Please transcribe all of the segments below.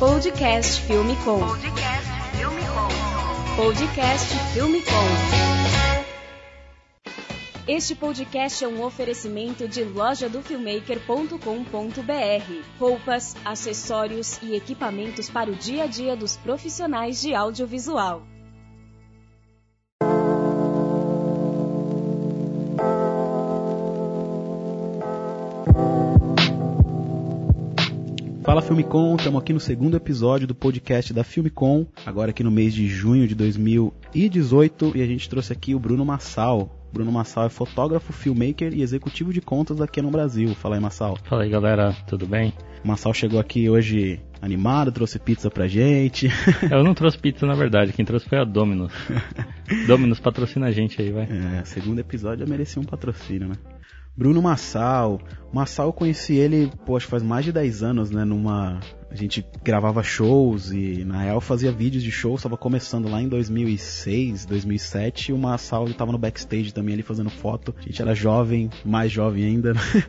Podcast Filme Com. Podcast Filme Com. Podcast Filme Com. Este podcast é um oferecimento de lojadofilmmaker.com.br. Roupas, acessórios e equipamentos para o dia a dia dos profissionais de audiovisual. Fala Filmicom, estamos aqui no segundo episódio do podcast da Filmicom, agora aqui no mês de junho de 2018, e a gente trouxe aqui o Bruno Massal. Bruno Massal é fotógrafo, filmmaker e executivo de contas da Canon Brasil. Fala aí, Massal. Fala aí, galera, tudo bem? O Massal chegou aqui hoje animado, trouxe pizza pra gente. Eu não trouxe pizza, na verdade, quem trouxe foi a Dominus. Dominus patrocina a gente aí, vai. É, segundo episódio já merecia um patrocínio, né? Bruno Massal. Massal eu conheci ele, poxa, faz mais de 10 anos, né? Numa. A gente gravava shows e na real fazia vídeos de shows, estava começando lá em 2006, 2007, e o Massal estava no backstage também ali fazendo foto. A gente era jovem, mais jovem ainda. Né?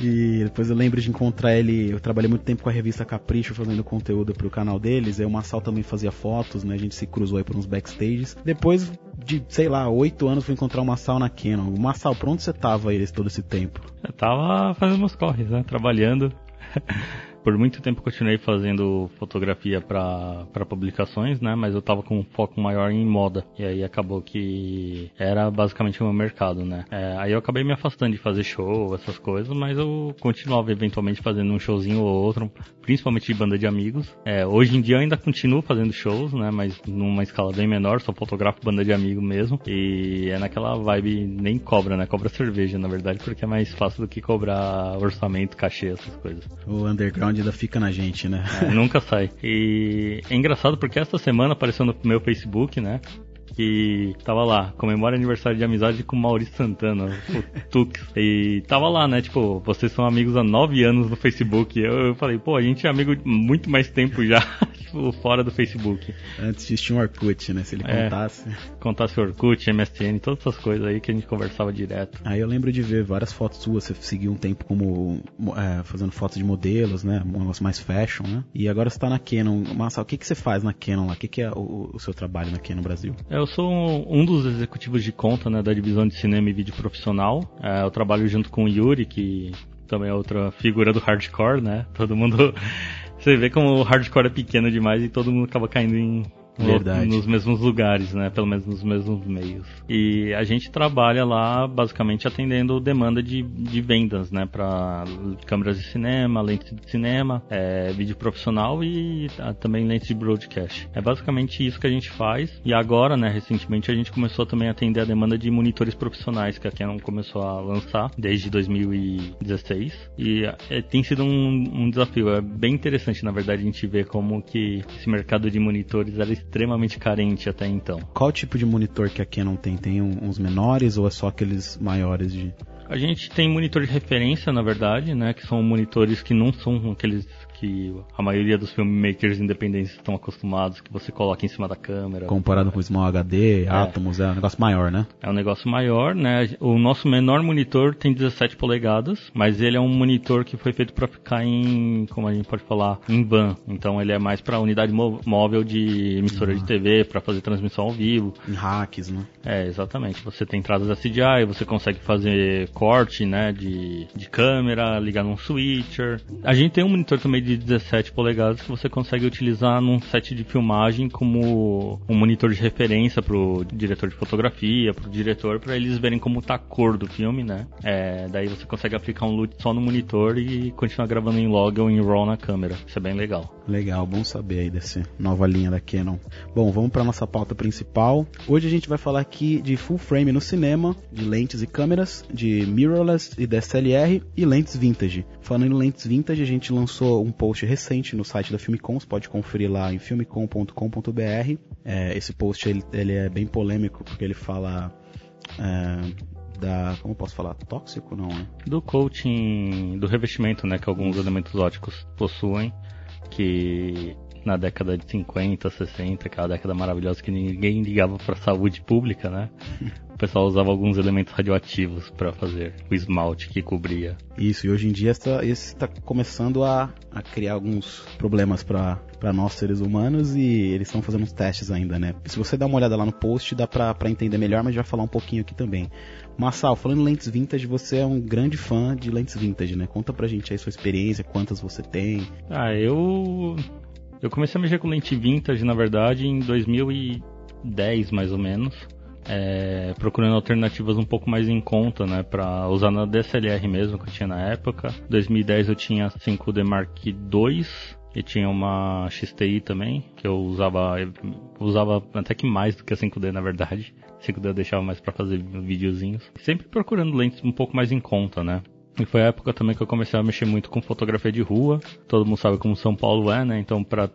E depois eu lembro de encontrar ele, eu trabalhei muito tempo com a revista Capricho fazendo conteúdo pro canal deles, aí o Massal também fazia fotos, né? A gente se cruzou aí por uns backstages. Depois de, sei lá, oito anos fui encontrar o Massal na Canon. O Massal, pra onde você tava aí todo esse tempo? Eu tava fazendo meus corres, né? Trabalhando. Por muito tempo continuei fazendo fotografia para publicações, né? Mas eu tava com um foco maior em moda. E aí acabou que era basicamente o meu mercado, né? É, aí eu acabei me afastando de fazer show, essas coisas, mas eu continuava eventualmente fazendo um showzinho ou outro, principalmente de banda de amigos. É, hoje em dia ainda continuo fazendo shows, né? Mas numa escala bem menor, só fotografo banda de amigo mesmo. E é naquela vibe, nem cobra, né? Cobra cerveja, na verdade, porque é mais fácil do que cobrar orçamento, cachê, essas coisas. O underground ainda fica na gente, né? É, nunca sai. E é engraçado porque esta semana apareceu no meu Facebook, né? Que tava lá, comemora aniversário de amizade com Maurício Santana, o Tux. E tava lá, né? Tipo, vocês são amigos há nove anos no Facebook. Eu, eu falei, pô, a gente é amigo muito mais tempo já, tipo, fora do Facebook. Antes existia um Orkut, né? Se ele É. contasse. Contasse Orkut, MSN, todas essas coisas aí que a gente conversava direto. Aí eu lembro de ver várias fotos suas, você seguiu um tempo como é, fazendo fotos de modelos, né? Um negócio mais fashion, né? E agora você tá na Canon. Massa, o que, que você faz na Canon lá? O que, que é o, o seu trabalho na Canon Brasil? Eu sou um dos executivos de conta né, da divisão de cinema e vídeo profissional. É, eu trabalho junto com o Yuri, que também é outra figura do hardcore, né? Todo mundo. Você vê como o hardcore é pequeno demais e todo mundo acaba caindo em. Verdade. Nos mesmos lugares, né? Pelo menos nos mesmos meios. E a gente trabalha lá basicamente atendendo demanda de, de vendas, né? Para câmeras de cinema, lentes de cinema, é, vídeo profissional e ah, também lentes de broadcast. É basicamente isso que a gente faz. E agora, né? Recentemente a gente começou também a atender a demanda de monitores profissionais que a Canon começou a lançar desde 2016. E é, tem sido um, um desafio. É bem interessante, na verdade, a gente ver como que esse mercado de monitores era extremamente carente até então. Qual tipo de monitor que a Canon tem? Tem uns menores ou é só aqueles maiores de. A gente tem monitor de referência, na verdade, né? Que são monitores que não são aqueles que a maioria dos filmmakers independentes estão acostumados, que você coloca em cima da câmera. Comparado com o Small HD, Atomos, é um negócio maior, né? É um negócio maior, né? O nosso menor monitor tem 17 polegadas, mas ele é um monitor que foi feito para ficar em, como a gente pode falar, em van. Então ele é mais para unidade mó- móvel de emissora de TV, para fazer transmissão ao vivo. Em hacks, né? É, exatamente. Você tem entradas SDI, você consegue fazer corte, né, de, de câmera, ligar num switcher. A gente tem um monitor também de 17 polegadas que você consegue utilizar num set de filmagem como um monitor de referência pro diretor de fotografia, pro diretor, para eles verem como tá a cor do filme, né? É, daí você consegue aplicar um LUT só no monitor e continuar gravando em log ou em RAW na câmera. Isso é bem legal. Legal, bom saber aí dessa nova linha da Canon. Bom, vamos para nossa pauta principal. Hoje a gente vai falar aqui de full frame no cinema, de lentes e câmeras, de mirrorless e DSLR e lentes vintage. Falando em lentes vintage, a gente lançou um post recente no site da Filmicom, você pode conferir lá em filmicom.com.br. É, esse post ele, ele é bem polêmico porque ele fala é, da, como posso falar, tóxico não, né? do coating, do revestimento, né, que alguns elementos óticos possuem, que na década de 50, 60, aquela década maravilhosa que ninguém ligava para saúde pública, né? pessoal usava alguns elementos radioativos para fazer o esmalte que cobria. Isso, e hoje em dia isso está começando a, a criar alguns problemas para para nós seres humanos e eles estão fazendo uns testes ainda, né? Se você dá uma olhada lá no post, dá pra, pra entender melhor, mas já falar um pouquinho aqui também. Massal, falando em lentes vintage, você é um grande fã de lentes vintage, né? Conta pra gente aí sua experiência, quantas você tem. Ah, eu. Eu comecei a mexer com lente vintage, na verdade, em 2010, mais ou menos. É, procurando alternativas um pouco mais em conta, né, para usar na DSLR mesmo que eu tinha na época. 2010 eu tinha 5D Mark II e tinha uma XTI também, que eu usava, eu usava até que mais do que a 5D na verdade. 5D eu deixava mais para fazer videozinhos. Sempre procurando lentes um pouco mais em conta, né? E foi a época também que eu comecei a mexer muito com fotografia de rua. Todo mundo sabe como São Paulo é, né? Então, para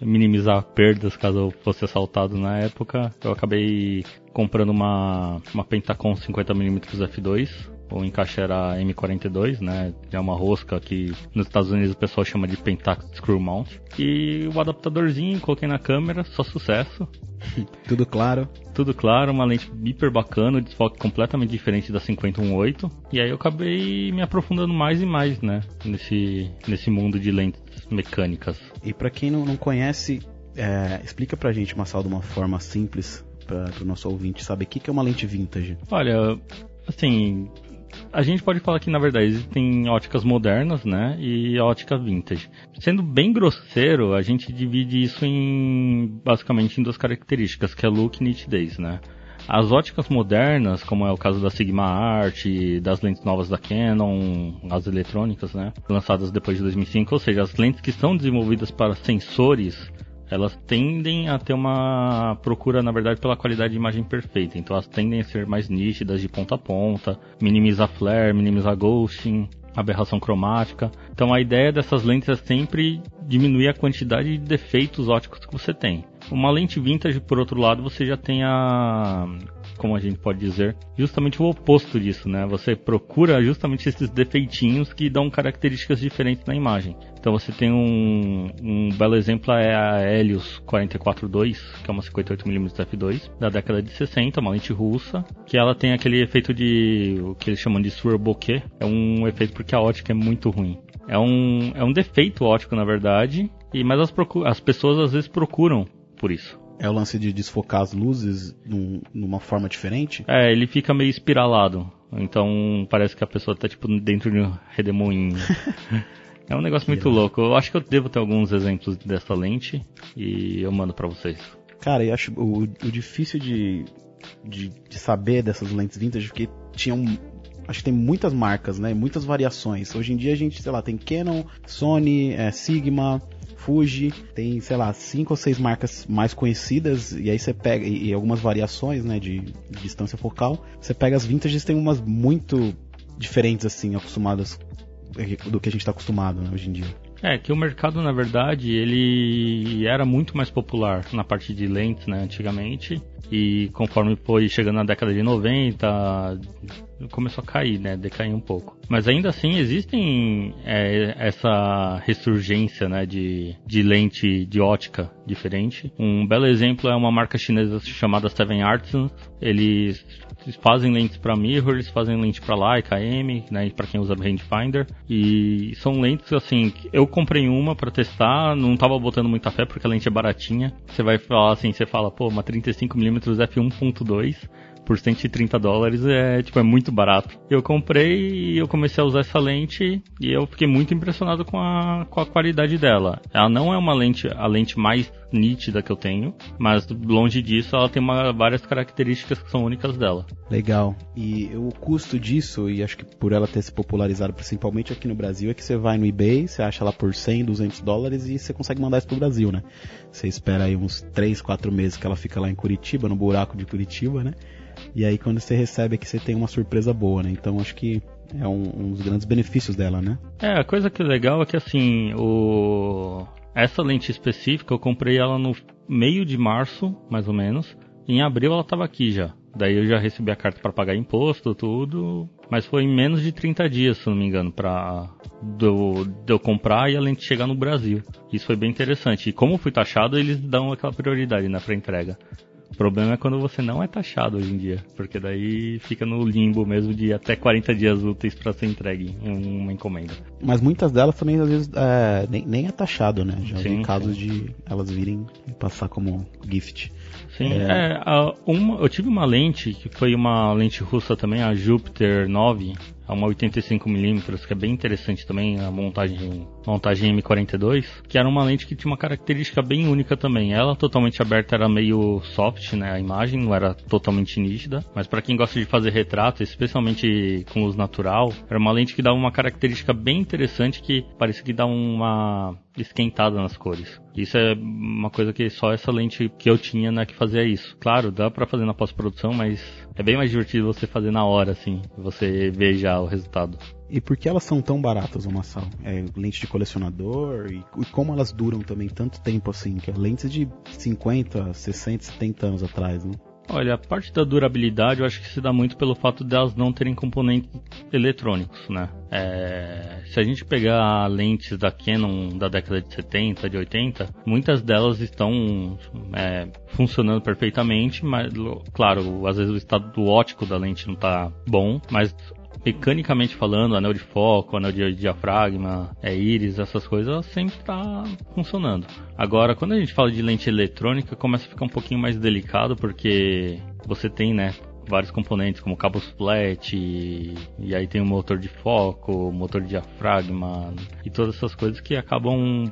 minimizar perdas caso eu fosse assaltado na época, eu acabei comprando uma, uma Pentacon 50mm f2 o encaixe era M42, né? É uma rosca que nos Estados Unidos o pessoal chama de Pentax Screw Mount. E o adaptadorzinho, coloquei na câmera, só sucesso. Tudo claro. Tudo claro, uma lente hiper bacana, desfoque completamente diferente da 5018. E aí eu acabei me aprofundando mais e mais, né? Nesse, nesse mundo de lentes mecânicas. E para quem não, não conhece, é, explica pra gente, Massal, de uma forma simples, para o nosso ouvinte saber o que, que é uma lente vintage. Olha, assim, a gente pode falar que na verdade existem óticas modernas, né, e ótica vintage. Sendo bem grosseiro, a gente divide isso em basicamente em duas características, que é look e nitidez, né. As óticas modernas, como é o caso da Sigma Art, das lentes novas da Canon, as eletrônicas, né, lançadas depois de 2005, ou seja, as lentes que são desenvolvidas para sensores elas tendem a ter uma procura, na verdade, pela qualidade de imagem perfeita. Então elas tendem a ser mais nítidas de ponta a ponta, minimizar flare, minimizar ghosting, aberração cromática. Então a ideia dessas lentes é sempre diminuir a quantidade de defeitos óticos que você tem. Uma lente vintage, por outro lado, você já tem a como a gente pode dizer, justamente o oposto disso, né? Você procura justamente esses defeitinhos que dão características diferentes na imagem. Então você tem um, um belo exemplo é a Helios 442, que é uma 58mm f2 da década de 60, uma lente russa, que ela tem aquele efeito de o que eles chamam de bokeh, é um efeito porque a ótica é muito ruim. É um, é um defeito óptico, na verdade, e mas as, as pessoas às vezes procuram por isso. É o lance de desfocar as luzes num, numa forma diferente? É, ele fica meio espiralado. Então parece que a pessoa tá tipo dentro de um redemoinho. é um negócio muito louco. Eu acho que eu devo ter alguns exemplos dessa lente e eu mando para vocês. Cara, eu acho o, o difícil de, de, de, saber dessas lentes vintage porque tinham acho que tem muitas marcas, né? Muitas variações. Hoje em dia a gente, sei lá, tem Canon, Sony, é, Sigma, Fuji, tem, sei lá, cinco ou seis marcas mais conhecidas, e aí você pega, e, algumas variações, né, de, distância focal. Você pega as vintages, tem umas muito diferentes, assim, acostumadas do que a gente está acostumado né, hoje em dia. É, que o mercado, na verdade, ele era muito mais popular na parte de lentes, né, antigamente. E conforme foi chegando na década de 90, começou a cair, né, decair um pouco. Mas ainda assim existem é, essa ressurgência, né, de, de lente de ótica diferente. Um belo exemplo é uma marca chinesa chamada Seven Artisans. Eles eles fazem lentes para mirrors, fazem lentes para Leica, M, né, para quem usa rangefinder. E são lentes assim, eu comprei uma para testar, não tava botando muita fé porque a lente é baratinha. Você vai falar assim, você fala, pô, uma 35mm f1.2 por 130 dólares é tipo é muito barato. Eu comprei e eu comecei a usar essa lente e eu fiquei muito impressionado com a, com a qualidade dela. Ela não é uma lente a lente mais nítida que eu tenho, mas longe disso ela tem uma, várias características que são únicas dela. Legal. E o custo disso, e acho que por ela ter se popularizado principalmente aqui no Brasil, é que você vai no eBay, você acha ela por 100, 200 dólares e você consegue mandar isso pro Brasil, né? Você espera aí uns 3, 4 meses que ela fica lá em Curitiba, no buraco de Curitiba, né? E aí quando você recebe aqui você tem uma surpresa boa, né? Então acho que é um, um dos grandes benefícios dela, né? É, a coisa que é legal é que assim, o... essa lente específica eu comprei ela no meio de março, mais ou menos. Em abril ela estava aqui já. Daí eu já recebi a carta para pagar imposto, tudo. Mas foi em menos de 30 dias, se não me engano, pra do, de eu comprar e a lente chegar no Brasil. Isso foi bem interessante. E como fui taxado, eles dão aquela prioridade né, pra entrega. O problema é quando você não é taxado hoje em dia, porque daí fica no limbo mesmo de até 40 dias úteis para ser entregue uma encomenda. Mas muitas delas também, às vezes, é, nem, nem é taxado, né? Já Sim, vi casos sim. de elas virem e passar como gift. Sim, É. é, a- uma, eu tive uma lente que foi uma lente russa também, a Jupiter 9, a uma 85mm, que é bem interessante também, a montagem, montagem M42, que era uma lente que tinha uma característica bem única também. Ela totalmente aberta era meio soft, né, a imagem não era totalmente nítida, mas para quem gosta de fazer retrato, especialmente com luz natural, era uma lente que dava uma característica bem interessante que parecia que dá uma esquentada nas cores. Isso é uma coisa que só essa lente que eu tinha, né, que fazia isso. Claro, dá pra fazer na pós-produção, mas é bem mais divertido você fazer na hora, assim, você ver já o resultado. E por que elas são tão baratas, o Massal? É lente de colecionador e, e como elas duram também tanto tempo assim? Que é lentes de 50, 60, 70 anos atrás, né? Olha, a parte da durabilidade eu acho que se dá muito pelo fato delas não terem componentes eletrônicos, né? É, se a gente pegar lentes da Canon da década de 70, de 80, muitas delas estão é, funcionando perfeitamente, mas, claro, às vezes o estado óptico da lente não está bom, mas mecanicamente falando, anel de foco, anel de diafragma, é, íris, essas coisas, sempre tá funcionando. Agora, quando a gente fala de lente eletrônica, começa a ficar um pouquinho mais delicado, porque você tem, né, vários componentes como cabos flat e, e aí tem o motor de foco, motor de diafragma e todas essas coisas que acabam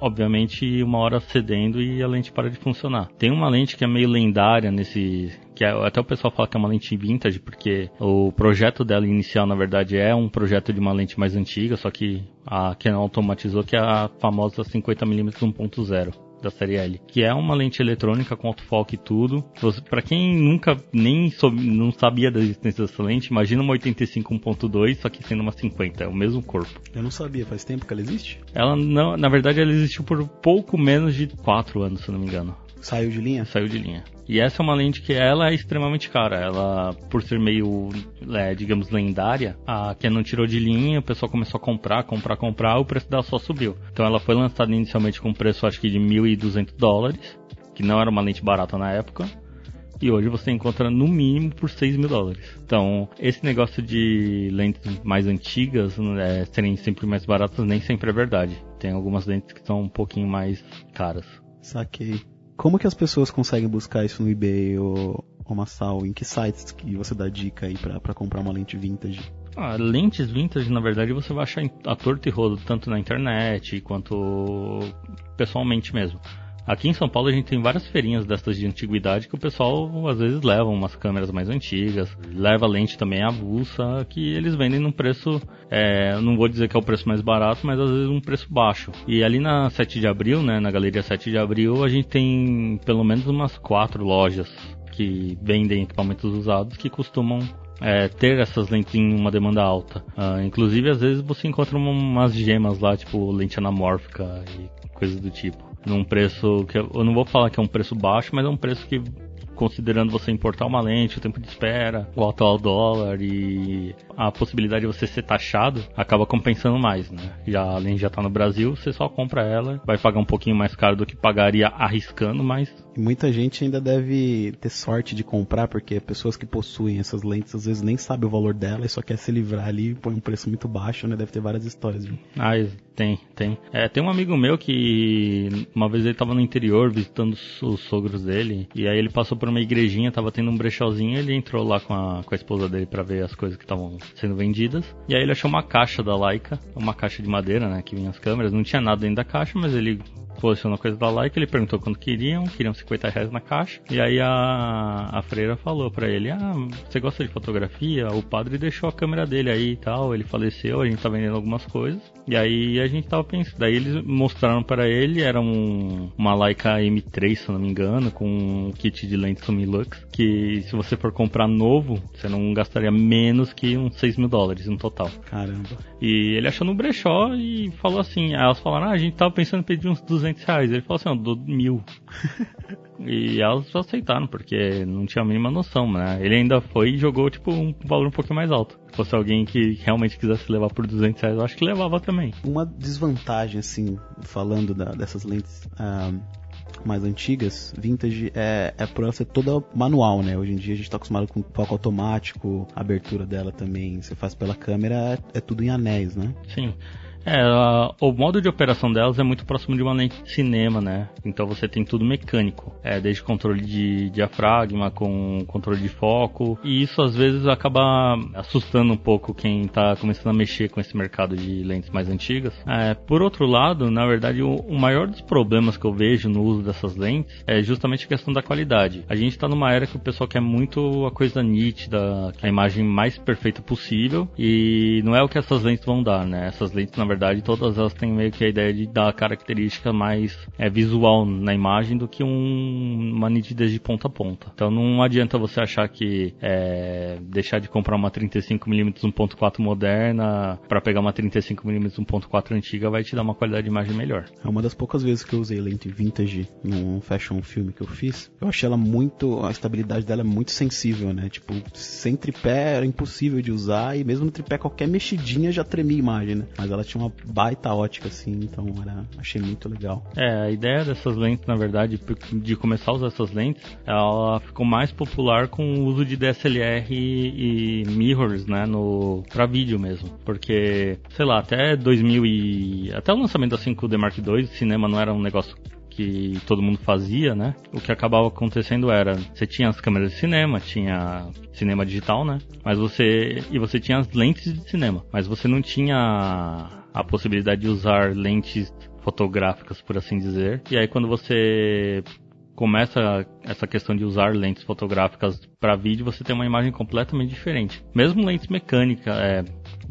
obviamente uma hora cedendo e a lente para de funcionar. Tem uma lente que é meio lendária nesse que é, até o pessoal fala que é uma lente vintage porque o projeto dela inicial na verdade é um projeto de uma lente mais antiga, só que a Canon automatizou que é a famosa 50mm 1.0 da série L, que é uma lente eletrônica com autofoco e tudo. Para quem nunca nem soube, não sabia da existência dessa lente, imagina uma 85 1.2, só que sendo uma 50, é o mesmo corpo. Eu não sabia, faz tempo que ela existe? Ela não, na verdade ela existiu por pouco menos de 4 anos, se não me engano. Saiu de linha? Saiu de linha. E essa é uma lente que ela é extremamente cara. Ela, por ser meio, é, digamos, lendária, a Canon tirou de linha, o pessoal começou a comprar, comprar, comprar, o preço dela só subiu. Então ela foi lançada inicialmente com um preço acho que de 1.200 dólares, que não era uma lente barata na época. E hoje você encontra no mínimo por 6 mil dólares. Então, esse negócio de lentes mais antigas é, serem sempre mais baratas nem sempre é verdade. Tem algumas lentes que são um pouquinho mais caras. Saquei. Como que as pessoas conseguem buscar isso no eBay ou, ou Massal? Em que sites que você dá dica aí pra comprar uma lente vintage? Ah, lentes vintage, na verdade, você vai achar a torto e rodo, tanto na internet quanto pessoalmente mesmo. Aqui em São Paulo a gente tem várias feirinhas dessas de antiguidade que o pessoal às vezes leva umas câmeras mais antigas, leva lente também avulsa, que eles vendem num preço, é, não vou dizer que é o preço mais barato, mas às vezes um preço baixo. E ali na 7 de abril, né, na Galeria 7 de abril, a gente tem pelo menos umas quatro lojas que vendem equipamentos usados que costumam é, ter essas lentes em uma demanda alta. Ah, inclusive, às vezes você encontra uma- umas gemas lá, tipo lente anamórfica e coisas do tipo. Num preço que eu, não vou falar que é um preço baixo, mas é um preço que considerando você importar uma lente, o tempo de espera, o atual dólar e a possibilidade de você ser taxado, acaba compensando mais, né? Já a lente já tá no Brasil, você só compra ela, vai pagar um pouquinho mais caro do que pagaria arriscando, mas E muita gente ainda deve ter sorte de comprar, porque pessoas que possuem essas lentes às vezes nem sabem o valor dela e só quer se livrar ali e põe um preço muito baixo, né? Deve ter várias histórias. Viu? Ah, tem, tem. É, tem um amigo meu que uma vez ele tava no interior visitando os, os sogros dele, e aí ele passou por uma igrejinha, tava tendo um brechózinho, ele entrou lá com a, com a esposa dele pra ver as coisas que estavam sendo vendidas, e aí ele achou uma caixa da Leica, uma caixa de madeira, né, que vinha as câmeras, não tinha nada dentro da caixa, mas ele colecionou coisa da Leica, ele perguntou quanto queriam, queriam 50 reais na caixa, e aí a, a freira falou pra ele, ah, você gosta de fotografia? O padre deixou a câmera dele aí e tal, ele faleceu, a gente tá vendendo algumas coisas, e aí a gente tava pensando, daí eles mostraram pra ele, era um, uma Leica M3, se não me engano, com um kit de lentes Lumilux, que se você for comprar novo, você não gastaria menos que uns 6 mil dólares no total. Caramba. E ele achou no brechó e falou assim, aí elas falaram, ah, a gente tava pensando em pedir uns 200 reais. Ele falou assim, ó, dou mil. e elas aceitaram, porque não tinha a mínima noção, né? Ele ainda foi e jogou, tipo, um valor um pouquinho mais alto. Se fosse alguém que realmente quisesse levar por 200 reais, eu acho que levava também. Uma desvantagem, assim, falando da- dessas lentes, ah, mais antigas, vintage, é, é por ela ser toda manual, né? Hoje em dia a gente tá acostumado com foco automático, a abertura dela também, você faz pela câmera, é, é tudo em anéis, né? Sim. É, a, o modo de operação delas é muito próximo de uma lente de cinema, né? Então você tem tudo mecânico, é, desde controle de diafragma, com controle de foco, e isso às vezes acaba assustando um pouco quem está começando a mexer com esse mercado de lentes mais antigas. É, por outro lado, na verdade, o, o, maior dos problemas que eu vejo no uso dessas lentes é justamente a questão da qualidade. A gente está numa era que o pessoal quer muito a coisa nítida, a imagem mais perfeita possível, e não é o que essas lentes vão dar, né? Essas lentes, na verdade, todas elas têm meio que a ideia de dar característica mais é, visual na imagem do que um, uma nitidez de ponta a ponta. Então não adianta você achar que é, deixar de comprar uma 35mm 1.4 moderna para pegar uma 35mm 1.4 antiga vai te dar uma qualidade de imagem melhor. É uma das poucas vezes que eu usei lente vintage num fashion filme que eu fiz. Eu achei ela muito, a estabilidade dela é muito sensível, né? Tipo, sem tripé era impossível de usar e mesmo no tripé qualquer mexidinha já tremia a imagem, né? Mas ela tinha uma baita ótica, assim, então era, achei muito legal. É, a ideia dessas lentes, na verdade, de começar a usar essas lentes, ela ficou mais popular com o uso de DSLR e, mirrors, né, no, pra vídeo mesmo. Porque, sei lá, até 2000 e... até o lançamento da 5D Mark II, cinema não era um negócio que todo mundo fazia, né? O que acabava acontecendo era, você tinha as câmeras de cinema, tinha cinema digital, né? Mas você e você tinha as lentes de cinema, mas você não tinha a possibilidade de usar lentes fotográficas, por assim dizer. E aí quando você começa essa questão de usar lentes fotográficas para vídeo, você tem uma imagem completamente diferente. Mesmo lentes mecânicas, é,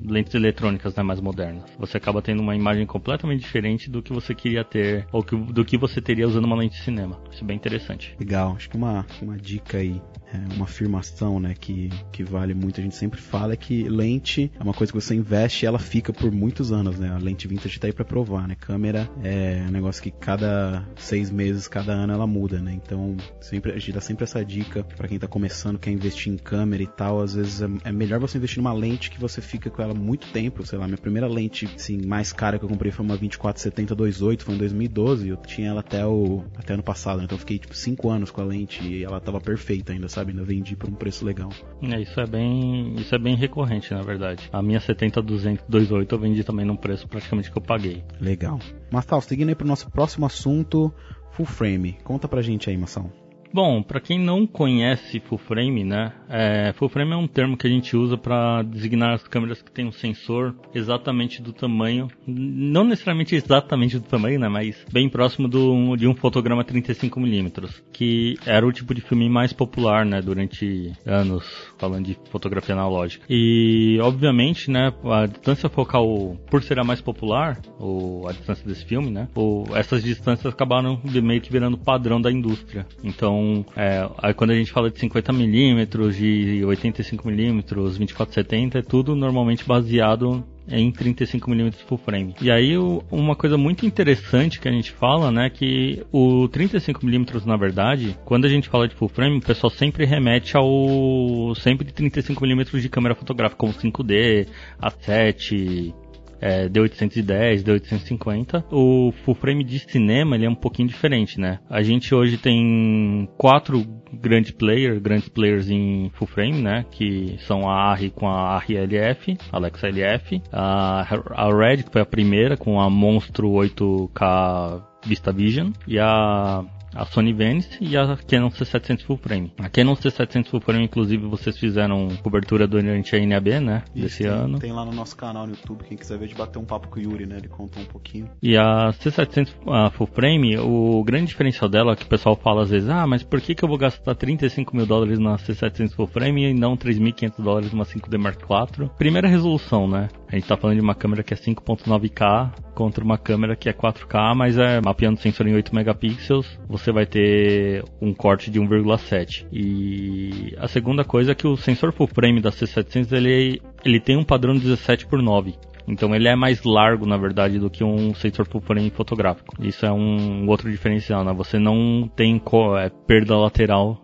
lentes eletrônicas né, mais modernas. Você acaba tendo uma imagem completamente diferente do que você queria ter, ou que, do que você teria usando uma lente de cinema. Isso é bem interessante. Legal, acho que uma, uma dica aí é uma afirmação, né, que, que vale muito, a gente sempre fala, é que lente é uma coisa que você investe e ela fica por muitos anos, né? A lente vintage tá aí pra provar, né? Câmera é um negócio que cada seis meses, cada ano ela muda, né? Então, sempre, a gente dá sempre essa dica para quem tá começando, quer investir em câmera e tal, às vezes é, é, melhor você investir numa lente que você fica com ela muito tempo, sei lá, minha primeira lente, assim, mais cara que eu comprei foi uma 2470 28, foi em 2012, eu tinha ela até o até ano passado, né? Então eu fiquei, tipo, cinco anos com a lente e ela tava perfeita ainda, sabe? Sabe? Ainda vendi por um preço legal. É, isso é bem, isso é bem recorrente, na verdade. A minha 70 200 28 eu vendi também num preço praticamente que eu paguei. Legal. Mastal, seguindo aí pro nosso próximo assunto, full frame. Conta pra gente aí, Mação. Bom, para quem não conhece full frame, né? É, full frame é um termo que a gente usa para designar as câmeras que têm um sensor exatamente do tamanho, não necessariamente exatamente do tamanho, né? Mas bem próximo do, de um fotograma 35 mm, que era o tipo de filme mais popular, né? Durante anos, falando de fotografia analógica. E obviamente, né? A distância focal, por ser a mais popular, ou a distância desse filme, né? Ou essas distâncias acabaram meio que virando padrão da indústria. Então é, aí quando a gente fala de 50mm, de 85mm, 2470, é tudo normalmente baseado em 35mm full frame. E aí uma coisa muito interessante que a gente fala, né, que o 35mm na verdade, quando a gente fala de full frame, o pessoal sempre remete ao sempre 35mm de câmera fotográfica como 5D, A7, é, D810, D850. O full frame de cinema ele é um pouquinho diferente, né? A gente hoje tem quatro grandes players, grandes players em full frame, né? Que são a ARRI com a ARRI LF, Alexa LF, a, a Red que foi a primeira com a Monstro 8K VistaVision e a a Sony Venice e a Canon C700 Full Frame. A Canon C700 Full Frame, inclusive, vocês fizeram cobertura durante a NAB, né? Isso, desse tem, ano. Tem lá no nosso canal no YouTube, quem quiser ver, de bater um papo com o Yuri, né? Ele contou um pouquinho. E a C700 a Full Frame, o grande diferencial dela, que o pessoal fala às vezes, ah, mas por que, que eu vou gastar 35 mil dólares na C700 Full Frame e não 3.500 dólares numa 5D Mark IV? Primeira resolução, né? A gente tá falando de uma câmera que é 5.9K contra uma câmera que é 4K, mas é mapeando sensor em 8 megapixels, você vai ter um corte de 1,7. E a segunda coisa é que o sensor full frame da C700 ele, ele tem um padrão 17 por 9. Então ele é mais largo, na verdade, do que um sensor full frame fotográfico. Isso é um outro diferencial, né? Você não tem é, perda lateral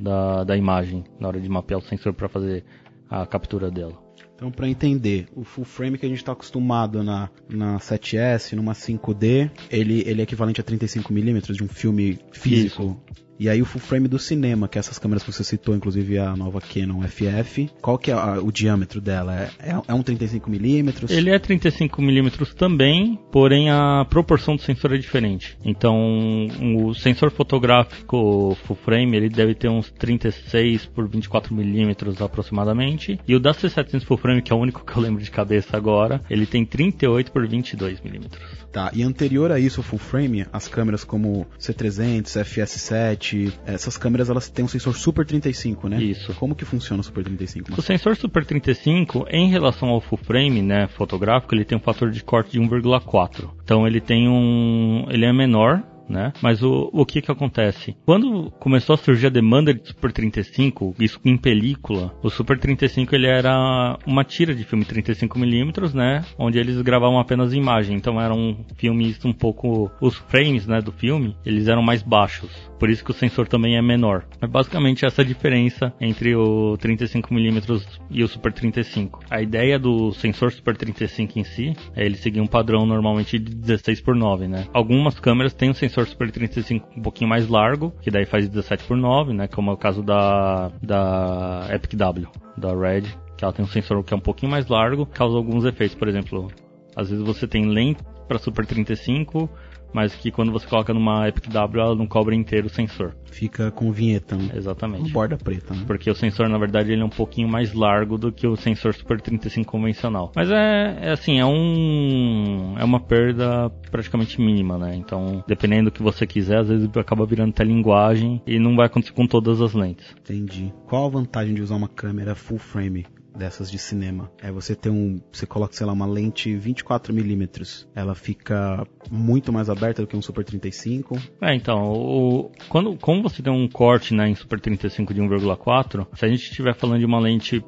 da, da imagem na hora de mapear o sensor para fazer a captura dela. Então, para entender, o full frame que a gente está acostumado na, na 7S, numa 5D, ele, ele é equivalente a 35mm de um filme físico. Isso. E aí o full frame do cinema, que essas câmeras que você citou, inclusive a nova Canon FF, qual que é a, o diâmetro dela? É, é, é um 35mm? Ele é 35mm também, porém a proporção do sensor é diferente. Então o sensor fotográfico full frame ele deve ter uns 36 por 24mm aproximadamente. E o da C700 full frame, que é o único que eu lembro de cabeça agora, ele tem 38 por 22mm. Tá, e anterior a isso, o full frame, as câmeras como C300, FS7, essas câmeras elas têm um sensor Super 35, né? Isso. Como que funciona o Super 35? O sensor Super 35, em relação ao full frame, né, fotográfico, ele tem um fator de corte de 1,4. Então ele tem um, ele é menor né? Mas o, o que que acontece? Quando começou a surgir a demanda de Super 35, isso em película, o Super 35 ele era uma tira de filme 35mm, né? Onde eles gravavam apenas imagem, então eram filmes um pouco... Os frames, né, do filme, eles eram mais baixos, por isso que o sensor também é menor. É basicamente essa diferença entre o 35mm e o Super 35. A ideia do sensor Super 35 em si é ele seguir um padrão normalmente de 16 por 9, né? Algumas câmeras têm um sensor sensor Super 35 um pouquinho mais largo, que daí faz 17 por 9, né? Como é o caso da, da Epic W, da Red, que ela tem um sensor que é um pouquinho mais largo, causa alguns efeitos, por exemplo, às vezes você tem lente para Super 35, mas que quando você coloca numa Epic W ela não cobre inteiro o sensor. Fica com vinheta, né? Exatamente. borda preta, né? Porque o sensor, na verdade, ele é um pouquinho mais largo do que o sensor Super 35 convencional. Mas é, é assim, é um é uma perda praticamente mínima, né? Então, dependendo do que você quiser, às vezes acaba virando até linguagem e não vai acontecer com todas as lentes. Entendi. Qual a vantagem de usar uma câmera full frame dessas de cinema. É você ter um, você coloca, sei lá, uma lente 24 milímetros. Ela fica muito mais aberta do que um Super 35. É, então, o, quando, como você tem um corte né, em Super 35 de 1,4, se a gente estiver falando de uma lente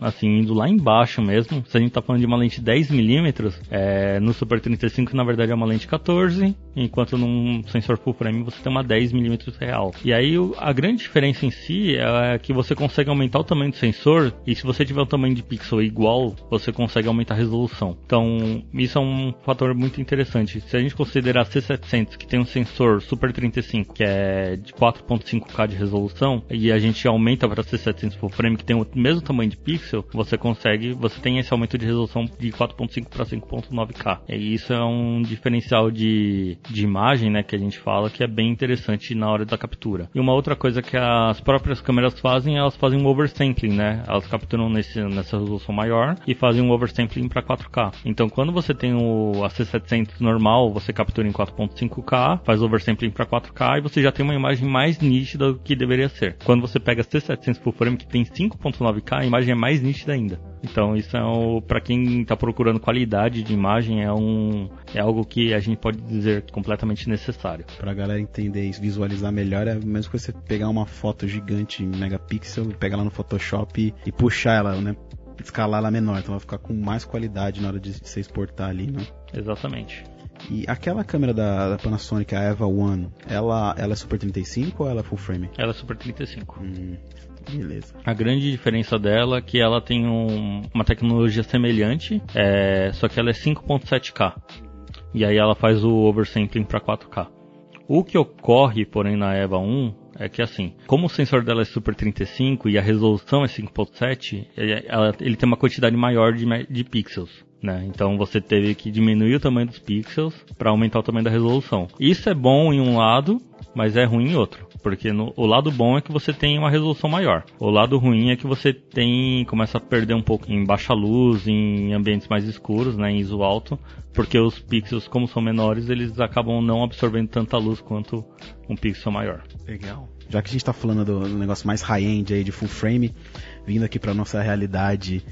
assim, indo lá embaixo mesmo, se a gente tá falando de uma lente 10mm, é, no Super 35 na verdade é uma lente 14, enquanto num sensor full frame você tem uma 10mm real. E aí a grande diferença em si é que você consegue aumentar o tamanho do sensor e se você tiver um tamanho de pixel igual, você consegue aumentar a resolução. Então, isso é um fator muito interessante. Se a gente considerar C700, que tem um sensor Super 35, que é de 4.5K de resolução, e a gente aumenta para C700 full frame, que tem o mesmo tamanho de pixel, você consegue, você tem esse aumento de resolução de 4.5 para 5.9K. E isso é um diferencial de, de imagem, né, que a gente fala que é bem interessante na hora da captura. E uma outra coisa que as próprias câmeras fazem, elas fazem um oversampling, né? Elas capturam nesse, nessa resolução maior e fazem um oversampling para 4K. Então, quando você tem o a C700 normal, você captura em 4.5K, faz oversampling para 4K e você já tem uma imagem mais nítida do que deveria ser. Quando você pega a C700 full frame que tem 5.9K, a imagem é mais nítida ainda. Então isso é um, para quem está procurando qualidade de imagem é um é algo que a gente pode dizer completamente necessário. Para a galera entender e visualizar melhor é mesmo que você pegar uma foto gigante em megapixel, pegar lá no Photoshop e, e puxar ela, né? Escalar ela menor, então vai ficar com mais qualidade na hora de você exportar ali, né? Exatamente. E aquela câmera da, da, Panasonic, a Eva One, ela, ela é Super 35 ou ela é full frame? Ela é Super 35. Hum, beleza. A grande diferença dela é que ela tem um, uma tecnologia semelhante, é, só que ela é 5.7K. E aí ela faz o oversampling para 4K. O que ocorre, porém, na EVA 1 é que assim, como o sensor dela é Super 35 e a resolução é 5.7, ele, ele, tem uma quantidade maior de, de pixels. Né? Então você teve que diminuir o tamanho dos pixels para aumentar o tamanho da resolução. Isso é bom em um lado, mas é ruim em outro. Porque no, o lado bom é que você tem uma resolução maior. O lado ruim é que você tem começa a perder um pouco em baixa luz, em ambientes mais escuros, né, em ISO alto, porque os pixels, como são menores, eles acabam não absorvendo tanta luz quanto um pixel maior. Legal. Já que a gente está falando do, do, negócio mais high-end aí de full frame, vindo aqui para nossa realidade,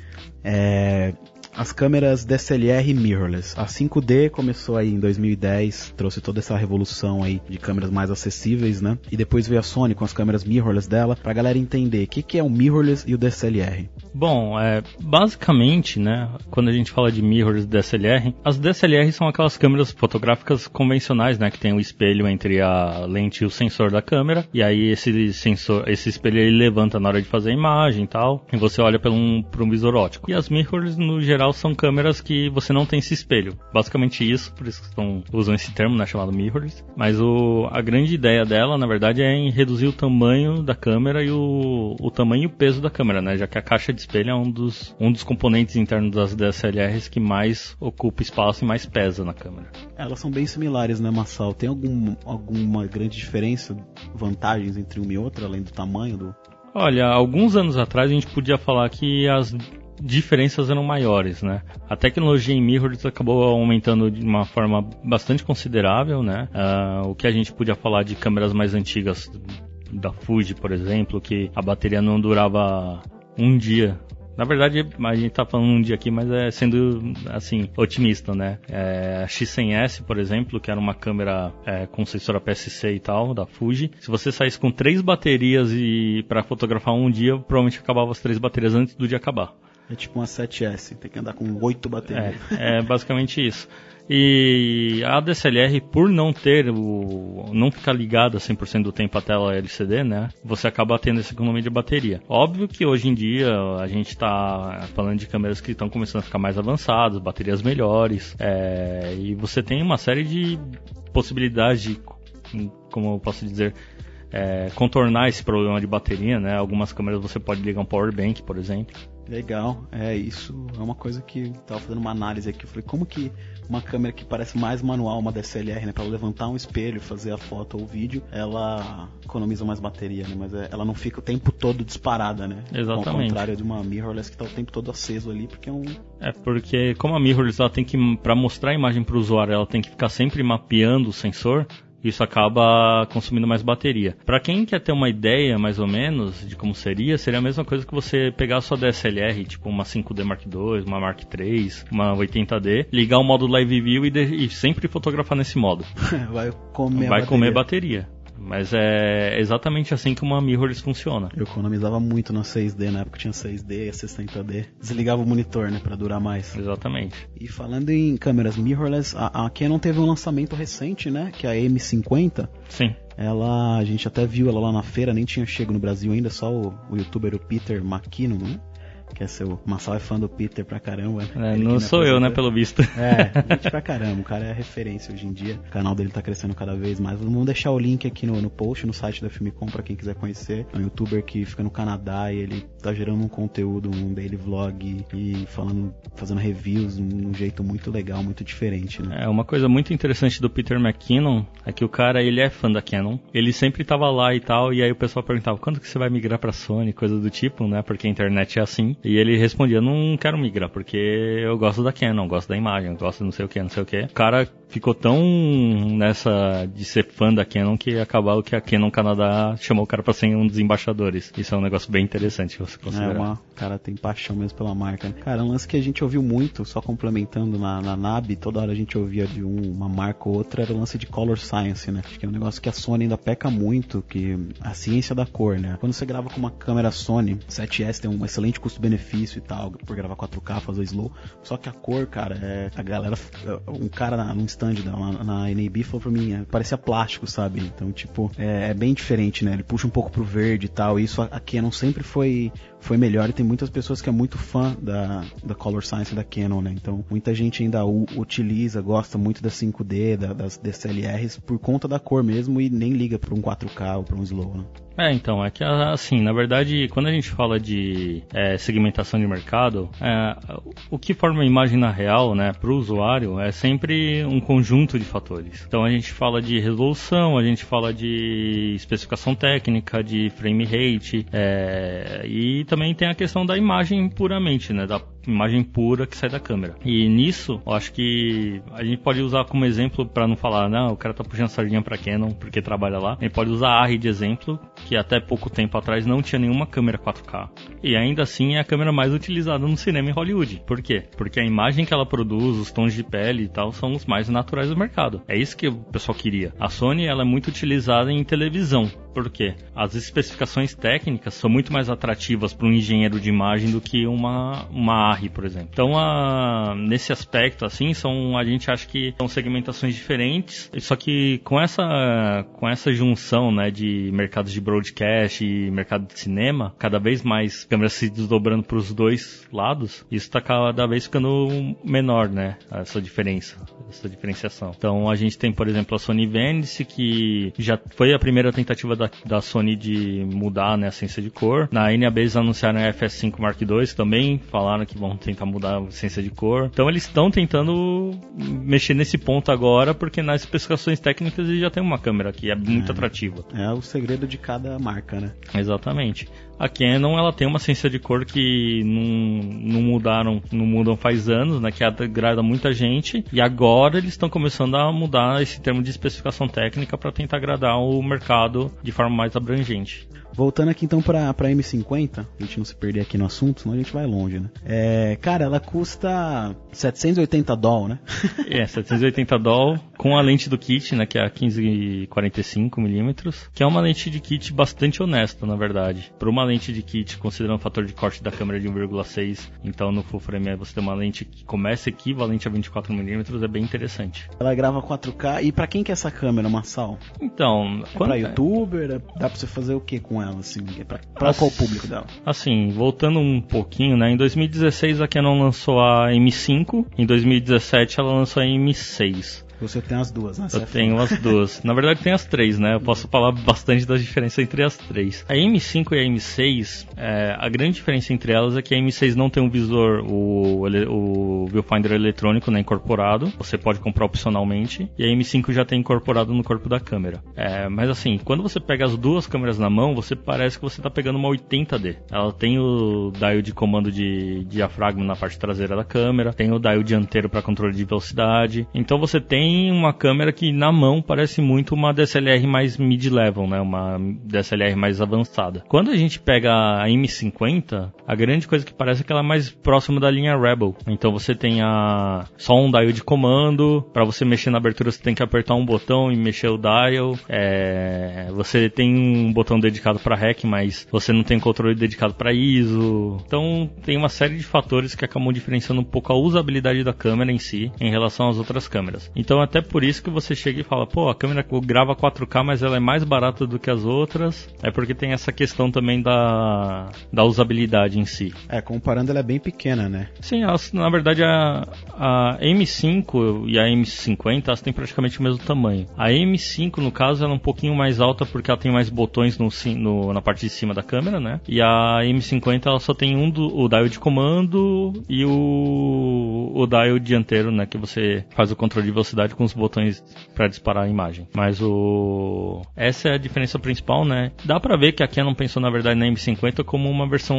é, as câmeras DSLR mirrorless. A 5D começou aí em 2010, trouxe toda essa revolução aí de câmeras mais acessíveis, né? E depois veio a Sony com as câmeras mirrorless dela, pra galera entender o que, que é o mirrorless e o DSLR. Bom, é, basicamente, né, quando a gente fala de mirrorless DSLR, as DSLR são aquelas câmeras fotográficas convencionais, né, que tem o um espelho entre a lente e o sensor da câmera, e aí esse sensor, esse espelho ele levanta na hora de fazer a imagem e tal, e você olha por um, por um visor ótico. E as mirrorless, no geral, são câmeras que você não tem esse espelho. Basicamente isso, por isso que estão, usam esse termo, né, chamado mirrorless. Mas o, a grande ideia dela, na verdade, é em reduzir o tamanho da câmera e o, o tamanho e o peso da câmera, né, já que a caixa de espelho é um dos, um dos componentes internos das DSLRs que mais ocupa espaço e mais pesa na câmera. Elas são bem similares, né, Massal? Tem algum, alguma grande diferença, vantagens entre uma e outra, além do tamanho do... Olha, alguns anos atrás a gente podia falar que as diferenças eram maiores, né? A tecnologia em mirrorless acabou aumentando de uma forma bastante considerável, né? Uh, o que a gente podia falar de câmeras mais antigas da Fuji, por exemplo, que a bateria não durava um dia. Na verdade, a gente tá falando um dia aqui, mas é sendo, assim, otimista, né? É, a X100S, por exemplo, que era uma câmera é, com sensor APS-C e tal, da Fuji. Se você saísse com três baterias e para fotografar um dia, provavelmente acabava as três baterias antes do dia acabar. É tipo uma 7S, tem que andar com oito baterias. É, é basicamente isso. E a DSLR, por não ter o. não ficar ligada 100% do tempo à tela LCD, né? Você acaba tendo essa economia de bateria. Óbvio que hoje em dia a gente está falando de câmeras que estão começando a ficar mais avançadas, baterias melhores, é, e você tem uma série de possibilidades de, como eu posso dizer, é, contornar esse problema de bateria, né? Algumas câmeras você pode ligar um power bank, por exemplo. Legal, é isso é uma coisa que tava fazendo uma análise aqui, eu falei como que uma câmera que parece mais manual, uma DSLR, né, para levantar um espelho, fazer a foto ou o vídeo, ela economiza mais bateria, né, mas é, ela não fica o tempo todo disparada, né? Exatamente. Ao contrário de uma mirrorless que tá o tempo todo aceso ali, porque é um É porque como a mirrorless ela tem que para mostrar a imagem para o usuário, ela tem que ficar sempre mapeando o sensor, isso acaba consumindo mais bateria. Para quem quer ter uma ideia mais ou menos de como seria, seria a mesma coisa que você pegar a sua DSLR, tipo uma 5D Mark II, uma Mark III, uma 80D, ligar o modo Live View e, e sempre fotografar nesse modo. Vai comer Vai comer bateria. Mas é exatamente assim que uma mirrorless funciona. Eu economizava muito na 6D, na época tinha 6D, 60D. Desligava o monitor, né, para durar mais. Exatamente. E falando em câmeras mirrorless, a, a Canon teve um lançamento recente, né, que é a M50. Sim. Ela, a gente até viu ela lá na feira, nem tinha chego no Brasil ainda, só o, o youtuber o Peter McKinnon, né? Que é seu. Massal é fã do Peter pra caramba. É, não sou eu, né, pelo visto. É, gente pra caramba. O cara é referência hoje em dia. O canal dele tá crescendo cada vez mais. Vamos deixar o link aqui no, no post, no site da Filmicom, pra quem quiser conhecer. É um youtuber que fica no Canadá e ele tá gerando um conteúdo, um daily vlog e falando, fazendo reviews de um jeito muito legal, muito diferente, né? É, uma coisa muito interessante do Peter McKinnon é que o cara, ele é fã da Canon. Ele sempre tava lá e tal, e aí o pessoal perguntava, quando que você vai migrar pra Sony, coisa do tipo, né? Porque a internet é assim. E ele respondia, não quero migrar, porque eu gosto da Canon, gosto da imagem, gosto não sei o que, não sei o que. O cara ficou tão nessa de ser fã da Canon que acabou que a Canon Canadá chamou o cara para ser um dos embaixadores. Isso é um negócio bem interessante você considerar. É, uma, cara tem paixão mesmo pela marca. Cara, um lance que a gente ouviu muito, só complementando na, na NAB, toda hora a gente ouvia de um, uma marca ou outra, era o lance de Color Science, né? Acho que é um negócio que a Sony ainda peca muito, que a ciência da cor, né? Quando você grava com uma câmera Sony 7S tem um excelente custo-benefício e tal, por gravar 4K, fazer slow. Só que a cor, cara, é, a galera, um cara na, num stand da, na, na NAB falou pra mim, é, parecia plástico, sabe? Então, tipo, é, é, bem diferente, né? Ele puxa um pouco pro verde e tal. E isso a Canon sempre foi foi melhor e tem muitas pessoas que é muito fã da, da Color Science da Canon, né? Então, muita gente ainda utiliza, gosta muito da 5D, da, das DSLRs por conta da cor mesmo e nem liga para um 4K ou para um slow, né? É, então, é que assim, na verdade, quando a gente fala de é, segmentação de mercado, é, o que forma a imagem na real, né, para o usuário, é sempre um conjunto de fatores. Então a gente fala de resolução, a gente fala de especificação técnica, de frame rate, é, e também tem a questão da imagem puramente, né, da imagem pura que sai da câmera. E nisso, eu acho que a gente pode usar como exemplo para não falar, não, o cara tá puxando sardinha para Canon porque trabalha lá. A gente pode usar a ARRI de exemplo, que até pouco tempo atrás não tinha nenhuma câmera 4K. E ainda assim é a câmera mais utilizada no cinema em Hollywood. Por quê? Porque a imagem que ela produz, os tons de pele e tal, são os mais naturais do mercado. É isso que o pessoal queria. A Sony ela é muito utilizada em televisão. Por quê? As especificações técnicas são muito mais atrativas para um engenheiro de imagem do que uma, uma Por exemplo. Então, a, nesse aspecto, assim, são, a gente acha que são segmentações diferentes, só que com essa, com essa junção né, de mercados de broadcast e mercado de cinema, cada vez mais câmeras se desdobrando para os dois lados, isso está cada vez ficando menor, né? Essa diferença, essa diferenciação. Então, a gente tem, por exemplo, a Sony Venice, que já foi a primeira tentativa da, da Sony de mudar né, a ciência de cor. Na NAB eles anunciaram a FS5 Mark II também, falaram que vão tentar mudar a ciência de cor. Então eles estão tentando mexer nesse ponto agora, porque nas especificações técnicas eles já tem uma câmera que é muito é, atrativa. É o segredo de cada marca, né? Exatamente. A Canon ela tem uma ciência de cor que não, não mudaram, não mudam faz anos, né? Que agrada muita gente. E agora eles estão começando a mudar esse termo de especificação técnica para tentar agradar o mercado de forma mais abrangente. Voltando aqui então pra, pra M50, a gente não se perder aqui no assunto, senão a gente vai longe, né? É, cara, ela custa 780 doll, né? é, 780 doll com a lente do kit, né? Que é a 1545mm, que é uma lente de kit bastante honesta, na verdade. Para uma lente de kit, considerando o fator de corte da câmera de 1,6, então no full frame você tem uma lente que começa equivalente a 24mm, é bem interessante. Ela grava 4K, e para quem que é essa câmera, Massal? Então... É quando... pra youtuber? Dá pra você fazer o que com ela? assim? É pra, pra qual público dela? Assim, voltando um pouquinho, né? Em 2016 a Canon lançou a M5, em 2017 ela lançou a M6. Você tem as duas, né? Eu tenho as duas. Na verdade, tem as três, né? Eu posso falar bastante das diferenças entre as três. A M5 e a M6, é, a grande diferença entre elas é que a M6 não tem um visor, o, o viewfinder eletrônico né, incorporado. Você pode comprar opcionalmente. E a M5 já tem incorporado no corpo da câmera. É, mas assim, quando você pega as duas câmeras na mão, você parece que você está pegando uma 80D. Ela tem o dial de comando de diafragma na parte traseira da câmera, tem o dial dianteiro para controle de velocidade. Então você tem tem uma câmera que na mão parece muito uma DSLR mais mid-level, né? Uma DSLR mais avançada. Quando a gente pega a M50, a grande coisa que parece é que ela é mais próxima da linha Rebel. Então você tem a só um dial de comando, para você mexer na abertura você tem que apertar um botão e mexer o dial. É... Você tem um botão dedicado para REC, mas você não tem controle dedicado para ISO. Então tem uma série de fatores que acabam diferenciando um pouco a usabilidade da câmera em si em relação às outras câmeras. Então então até por isso que você chega e fala, pô, a câmera grava 4K, mas ela é mais barata do que as outras. É porque tem essa questão também da, da usabilidade em si. É, comparando ela é bem pequena, né? Sim, elas, na verdade a, a M5 e a M50 elas têm praticamente o mesmo tamanho. A M5 no caso ela é um pouquinho mais alta porque ela tem mais botões no, no na parte de cima da câmera, né? E a M50 ela só tem um do, o dial de comando e o, o dial dianteiro, né? Que você faz o controle de velocidade com os botões para disparar a imagem. Mas o essa é a diferença principal, né? Dá para ver que a Canon pensou na verdade na M50 como uma versão,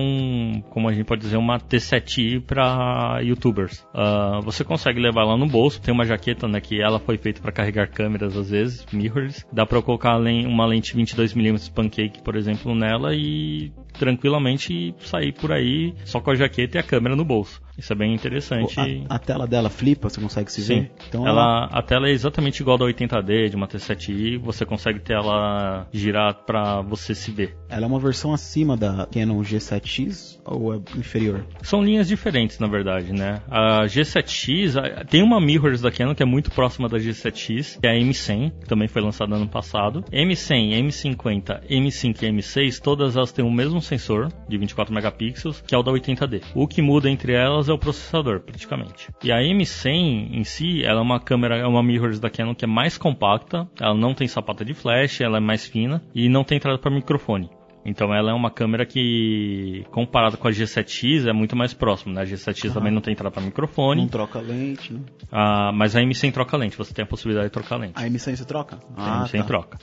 como a gente pode dizer, uma T7i para YouTubers. Uh, você consegue levar ela no bolso, tem uma jaqueta, né, que ela foi feita para carregar câmeras às vezes, mirrors. Dá para colocar uma lente 22mm pancake, por exemplo, nela e tranquilamente sair por aí só com a jaqueta e a câmera no bolso. Isso é bem interessante. A, a tela dela flipa, você consegue se Sim. ver? Então ela, ela, a tela é exatamente igual da 80D, de uma T7i, você consegue ter ela girar para você se ver. Ela é uma versão acima da Canon G7X ou é inferior? São linhas diferentes, na verdade, né? A G7X, tem uma mirrors da Canon que é muito próxima da G7X, que é a M100, que também foi lançada ano passado. M100, M50, M5 e M6, todas elas têm o mesmo sensor de 24 megapixels, que é o da 80D. O que muda entre elas é o processador, praticamente. E a M100 em si, ela é uma câmera, é uma mirrorless da Canon que é mais compacta, ela não tem sapata de flash, ela é mais fina e não tem entrada para microfone. Então ela é uma câmera que, comparada com a G7X, é muito mais próxima. Né? A G7X uhum. também não tem entrada para microfone. Não troca lente, né? Ah, mas a M100 troca lente, você tem a possibilidade de trocar lente. A M100 você troca? Ah, a M100 tá. troca.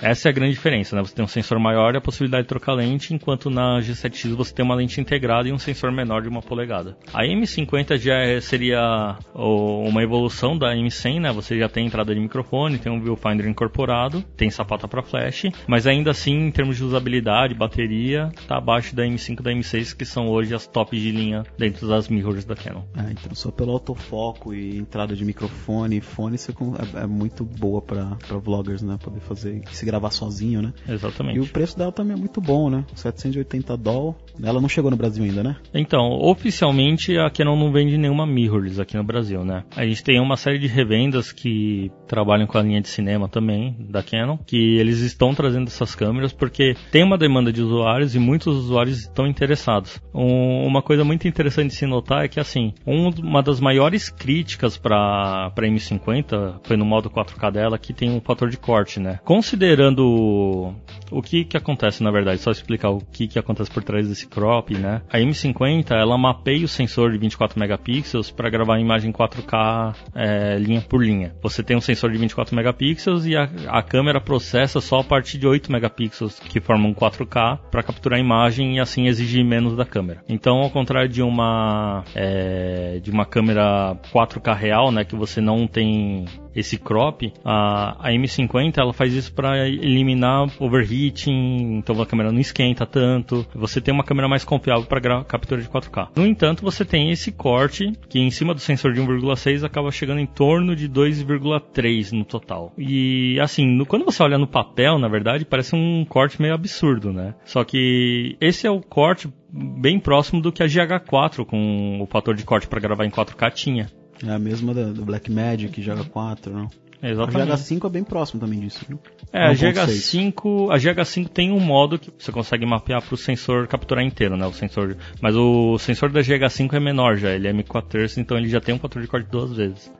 Essa é a grande diferença, né? Você tem um sensor maior e a possibilidade de trocar lente, enquanto na G7X você tem uma lente integrada e um sensor menor de uma polegada. A M50 já é, seria uma evolução da M100, né? Você já tem entrada de microfone, tem um viewfinder incorporado, tem sapata para flash, mas ainda assim, em termos de usabilidade, bateria, tá abaixo da M5 e da M6, que são hoje as tops de linha dentro das mirrors da Canon. É, então só pelo autofoco e entrada de microfone e fone, você é, é muito boa para vloggers, né? Poder fazer, se gravar sozinho, né? Exatamente. E o preço dela também é muito bom, né? 780 doll. Ela não chegou no Brasil ainda, né? Então, oficialmente a Canon não vende nenhuma mirrorless aqui no Brasil, né? A gente tem uma série de revendas que trabalham com a linha de cinema também da Canon, que eles estão trazendo essas câmeras porque tem uma demanda de usuários e muitos usuários estão interessados. Um, uma coisa muito interessante de se notar é que assim, um, uma das maiores críticas para para M50 foi no modo 4K dela que tem um fator de corte, né? Considerando o que que acontece na verdade, só explicar o que que acontece por trás desse crop, né? A M50 ela mapeia o sensor de 24 megapixels para gravar a imagem 4K é, linha por linha. Você tem um sensor de 24 megapixels e a, a câmera processa só a partir de 8 megapixels que formam 4K para capturar a imagem e assim exigir menos da câmera. Então, ao contrário de uma é, de uma câmera 4K real, né, que você não tem esse crop, a, a M50 ela faz isso para eliminar overheating, então a câmera não esquenta tanto. Você tem uma câmera mais confiável para captura de 4K. No entanto, você tem esse corte que em cima do sensor de 1,6 acaba chegando em torno de 2,3 no total. E assim, no, quando você olha no papel, na verdade, parece um corte meio absurdo, né? Só que esse é o corte bem próximo do que a GH4 com o fator de corte para gravar em 4K tinha. É a mesma do Black Magic, GH4, não? Exatamente. A GH5 é bem próximo também disso. Viu? É, a GH5, a GH5 tem um modo que você consegue mapear para o sensor capturar inteiro, né? O sensor, mas o sensor da GH5 é menor já, ele é M4 então ele já tem um fator de corte duas vezes.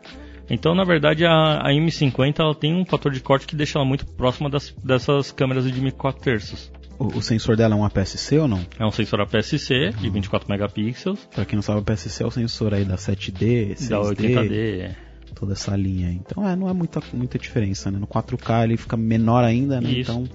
Então, na verdade, a, a M50 ela tem um fator de corte que deixa ela muito próxima das, dessas câmeras de 4 terços. O, o, sensor dela é um APS-C ou não? É um sensor APS-C de 24 uhum. megapixels. Pra quem não sabe, APS-C é o sensor aí da 7D, 6D. Da 80D. Toda essa linha. Então, é, não é muita, muita diferença, né? No 4K ele fica menor ainda, né? Isso. Então...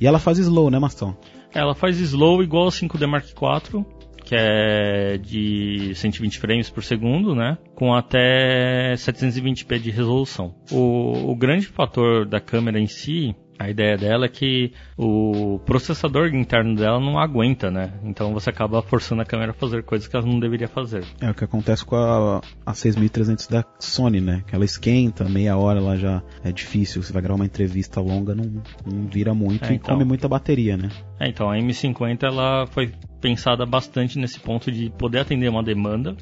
E ela faz slow, né, Mastão? Ela faz slow igual ao 5D Mark IV, que é de 120 frames por segundo, né? Com até 720p de resolução. O, o grande fator da câmera em si a ideia dela é que o processador interno dela não aguenta, né? Então você acaba forçando a câmera a fazer coisas que ela não deveria fazer. É o que acontece com a, a 6300 da Sony, né? Que ela esquenta, meia hora ela já é difícil. Você vai gravar uma entrevista longa, não, não vira muito é, e então, come muita bateria, né? É, então a M50 ela foi pensada bastante nesse ponto de poder atender uma demanda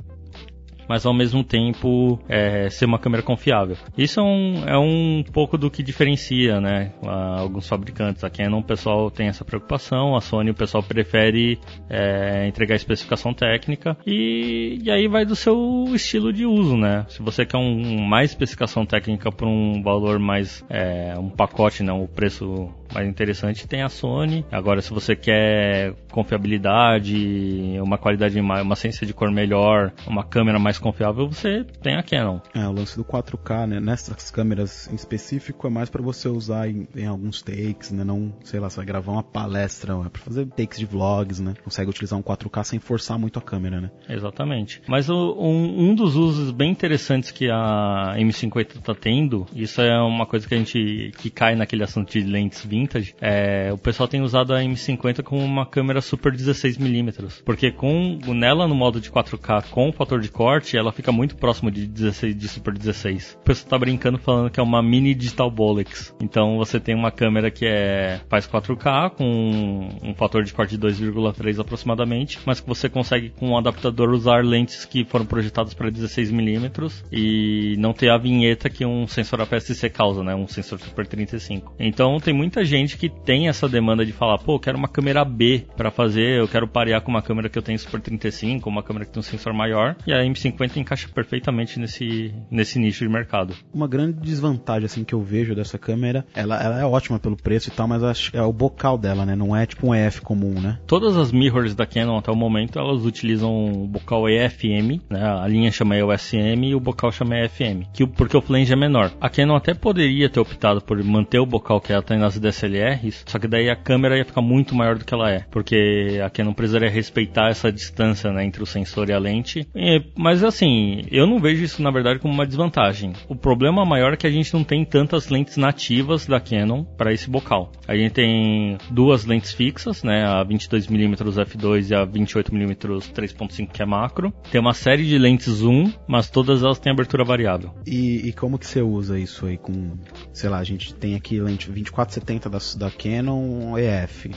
mas ao mesmo tempo é, ser uma câmera confiável. Isso é um, é um pouco do que diferencia, né, alguns fabricantes. A Canon o pessoal tem essa preocupação, a Sony o pessoal prefere é, entregar especificação técnica e, e aí vai do seu estilo de uso, né? Se você quer um, mais especificação técnica por um valor mais, é, um pacote, não, o preço mais interessante tem a Sony. Agora, se você quer confiabilidade, uma qualidade, uma ciência de cor melhor, uma câmera mais confiável, você tem a Canon. É, o lance do 4K, né? Nessas câmeras em específico é mais para você usar em, em, alguns takes, né? Não, sei lá, você vai gravar uma palestra, é para fazer takes de vlogs, né? Consegue utilizar um 4K sem forçar muito a câmera, né? Exatamente. Mas o, um, um dos usos bem interessantes que a M50 está tendo, isso é uma coisa que a gente que cai naquele assunto de lentes 20 vintage, é, o pessoal tem usado a M50 como uma câmera super 16mm, porque com nela no modo de 4K com o fator de corte, ela fica muito próximo de 16 de super 16. O pessoal tá brincando falando que é uma mini digital Bolex. Então você tem uma câmera que é faz 4K com um fator de corte de 2,3 aproximadamente, mas que você consegue com um adaptador usar lentes que foram projetadas para 16mm e não ter a vinheta que um sensor APS-C causa, né, um sensor super 35. Então tem muita gente que tem essa demanda de falar, pô, eu quero uma câmera B para fazer, eu quero parear com uma câmera que eu tenho Super 35, uma câmera que tem um sensor maior, e a M50 50 encaixa perfeitamente nesse, nesse nicho de mercado. Uma grande desvantagem assim que eu vejo dessa câmera, ela, ela é ótima pelo preço e tal, mas é o bocal dela, né? Não é tipo um EF comum, né? Todas as mirrors da Canon até o momento, elas utilizam o bocal EFM, né? A linha chama EOSM e o bocal chama EFM, que, porque o flange é menor. A Canon até poderia ter optado por manter o bocal que ela tem nas DSLRs, só que daí a câmera ia ficar muito maior do que ela é, porque a Canon precisaria respeitar essa distância né, entre o sensor e a lente. E, mas assim, eu não vejo isso na verdade como uma desvantagem. O problema maior é que a gente não tem tantas lentes nativas da Canon para esse bocal. A gente tem duas lentes fixas, né, a 22mm f2 e a 28mm 3.5 que é macro. Tem uma série de lentes zoom, mas todas elas têm abertura variável. E, e como que você usa isso aí com, sei lá, a gente tem aqui lente 2470 da, da Canon EF.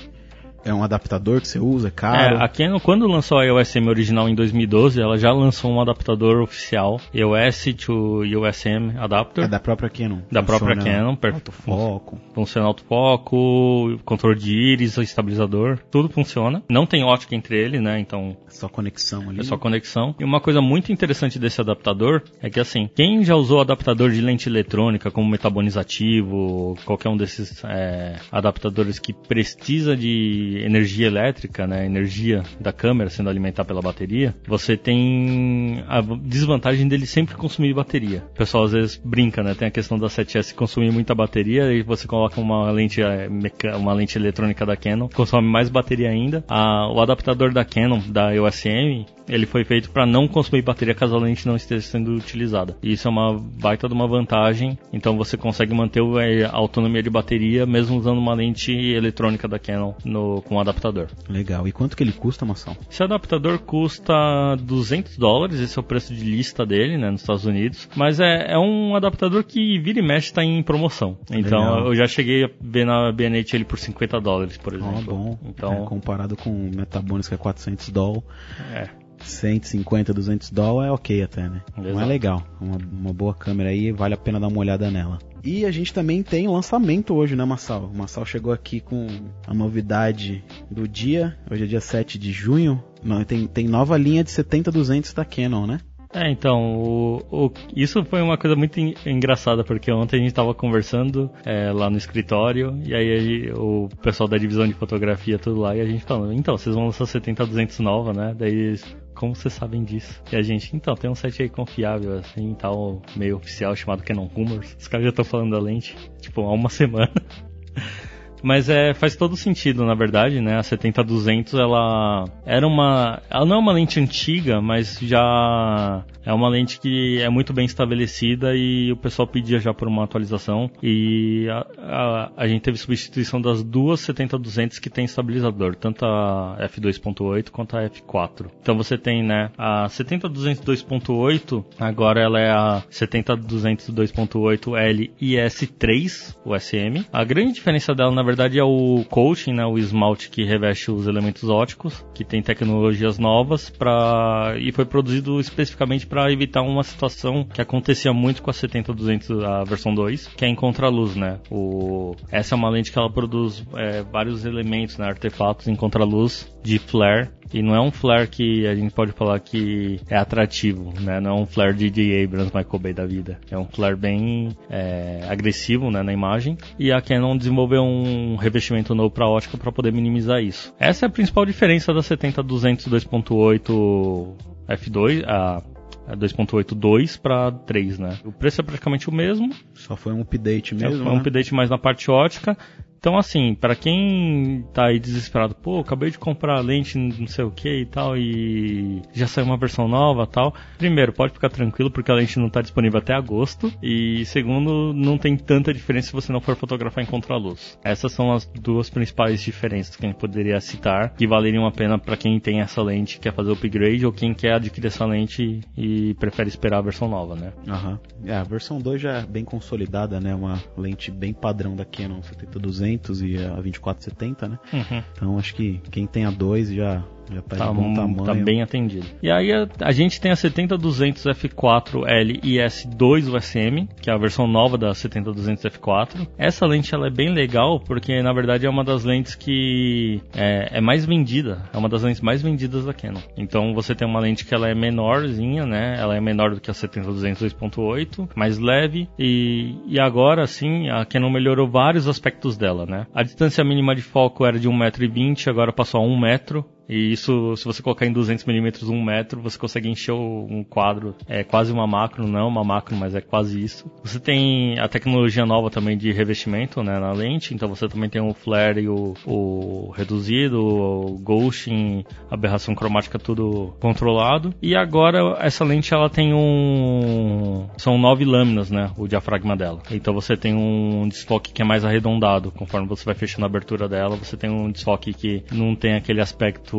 É um adaptador que você usa, é caro? É, a Canon, quando lançou a EOS M original em 2012, ela já lançou um adaptador oficial, EOS to USM Adapter. É da própria Canon. Da própria Canon, per- Autofoco. Funciona autofoco, controle de íris, estabilizador, tudo funciona. Não tem ótica entre ele, né? Então Só conexão ali. é só conexão. E uma coisa muito interessante desse adaptador é que assim, quem já usou adaptador de lente eletrônica como metabonizativo, qualquer um desses é, adaptadores que precisa de energia elétrica, né, energia da câmera sendo alimentada pela bateria, você tem a desvantagem dele sempre consumir bateria. O pessoal às vezes brinca, né, tem a questão da 7S consumir muita bateria e você coloca uma lente, meca- uma lente eletrônica da Canon, consome mais bateria ainda. A- o adaptador da Canon, da EOS M, ele foi feito para não consumir bateria caso a lente não esteja sendo utilizada. E isso é uma baita de uma vantagem. Então você consegue manter é, a autonomia de bateria mesmo usando uma lente eletrônica da Canon no, com o adaptador. Legal. E quanto que ele custa, Mação? Esse adaptador custa 200 dólares, esse é o preço de lista dele, né, nos Estados Unidos. Mas é, é um adaptador que vira e mexe está em promoção. Então Legal. eu já cheguei a ver na BNH ele por 50 dólares, por exemplo. bom. Então É, comparado com o Metabonis que é 400 doll, é. 150, 200 doll é ok até, né? Não é Exato. legal. Uma, uma boa câmera aí, vale a pena dar uma olhada nela. E a gente também tem lançamento hoje, né, Massal? O Massal chegou aqui com a novidade do dia. Hoje é dia 7 de junho. Não, tem, tem nova linha de 70-200 da Canon, né? É, então, o, o- isso foi uma coisa muito en- engraçada, porque ontem a gente estava conversando é, lá no escritório, e aí aí o pessoal da divisão de fotografia, tudo lá, e a gente falando, então, vocês vão lançar 70-200 nova, né? Daí eles, como vocês sabem disso? E a gente, então, tem um site aí confiável, assim, tal, meio oficial, chamado Canon Rumors. Os caras já estão falando da lente, tipo, há uma semana. Mas é, faz todo sentido, na verdade, né? A 70-200, ela era uma... Ela não é uma lente antiga, mas já é uma lente que é muito bem estabelecida e o pessoal pedia já por uma atualização. E a, a, a gente teve substituição das duas 70-200 que tem estabilizador, tanto a F2.8 quanto a F4. Então você tem, né, a 70-200 2.8, agora ela é a 70-200 2.8 L IS3, o SM. A grande diferença dela, na verdade, é o coating, né, o esmalte que reveste os elementos óticos, que tem tecnologias novas para e foi produzido especificamente para evitar uma situação que acontecia muito com a 70-200, a versão 2, que é em contraluz, né? O, essa é uma lente que ela produz é, vários elementos, né, artefatos em contraluz de flare e não é um flare que a gente pode falar que é atrativo, né? Não é um flare de J. Abrams, Michael Bay da vida. É um flare bem é, agressivo, né, na imagem. E a Canon desenvolveu um revestimento novo para ótica para poder minimizar isso. Essa é a principal diferença da 70-200 2.8 f2, a a 2.82 para 3, né? O preço é praticamente o mesmo, Só foi um update é, mesmo, foi um né? update mais na parte ótica. Então, assim, para quem tá aí desesperado, pô, acabei de comprar lente, não sei o que e tal, e já saiu uma versão nova tal. Primeiro, pode ficar tranquilo, porque a lente não tá disponível até agosto. E segundo, não tem tanta diferença se você não for fotografar em contraluz. Essas são as duas principais diferenças que a gente poderia citar, que valeriam a pena para quem tem essa lente, quer fazer o upgrade, ou quem quer adquirir essa lente e prefere esperar a versão nova, né? Aham. É, a versão 2 já é bem consolidada, né? Uma lente bem padrão da Canon 70-200 e a 24-70, né? Uhum. Então acho que quem tem a 2 já Já tá, Tá, um- tá bem atendido. E aí a, a gente tem a 70-200 f4L e S2 USM, que é a versão nova da 70-200 f4. Essa lente ela é bem legal porque na verdade é uma das lentes que é, é mais vendida, é uma das lentes mais vendidas da Canon. Então você tem uma lente que ela é menorzinha, né? Ela é menor do que a 70-200 2.8, mais leve e, e agora sim a Canon melhorou vários aspectos dela, né? A distância mínima de foco era de 1,20m, agora passou a 1 metro. E isso, se você colocar em 200mm, 1 metro, você consegue encher um quadro. É quase uma macro, não é uma macro, mas é quase isso. Você tem a tecnologia nova também de revestimento né, na lente, então você também tem o flare e o, o reduzido, o ghosting, aberração cromática, tudo controlado. E agora essa lente ela tem um. São nove lâminas, né? O diafragma dela. Então você tem um desfoque que é mais arredondado. Conforme você vai fechando a abertura dela, você tem um desfoque que não tem aquele aspecto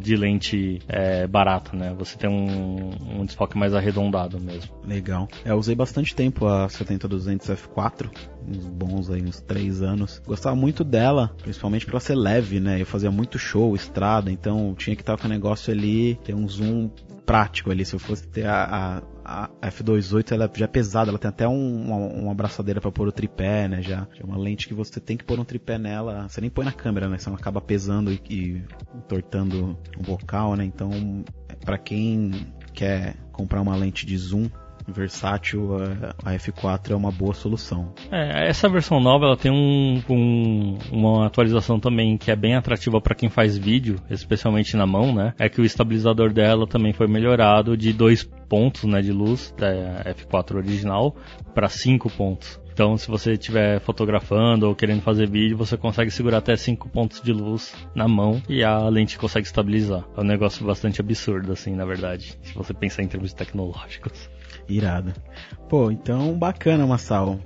de lente é, barata, né? Você tem um, um desfoque mais arredondado mesmo. Legal. É, eu usei bastante tempo a 70-200 F4, uns bons aí, uns 3 anos. Gostava muito dela, principalmente pra ela ser leve, né? Eu fazia muito show, estrada, então tinha que estar com o negócio ali, ter um zoom prático ali. Se eu fosse ter a, a, a F28, ela já é pesada, ela tem até um- uma, uma abraçadeira pra pôr o tripé, né? Já, é uma lente que você tem que pôr um tripé nela. Você nem põe na câmera, né? Senão acaba pesando e, e entortando o bocal, né? Então, pra quem quer comprar uma lente de zoom versátil, a- a F4 é uma boa solução. É, essa versão nova ela tem um, um- uma atualização também que é bem atrativa para quem faz vídeo, especialmente na mão, né? É que o estabilizador dela também foi melhorado de dois pontos, né, de luz da F4 original para cinco pontos. Então, se você estiver fotografando ou querendo fazer vídeo, você consegue segurar até 5 pontos de luz na mão e a lente consegue estabilizar. É um negócio bastante absurdo, assim, na verdade, se você pensar em termos tecnológicos. Irado. Pô, então bacana, Massal.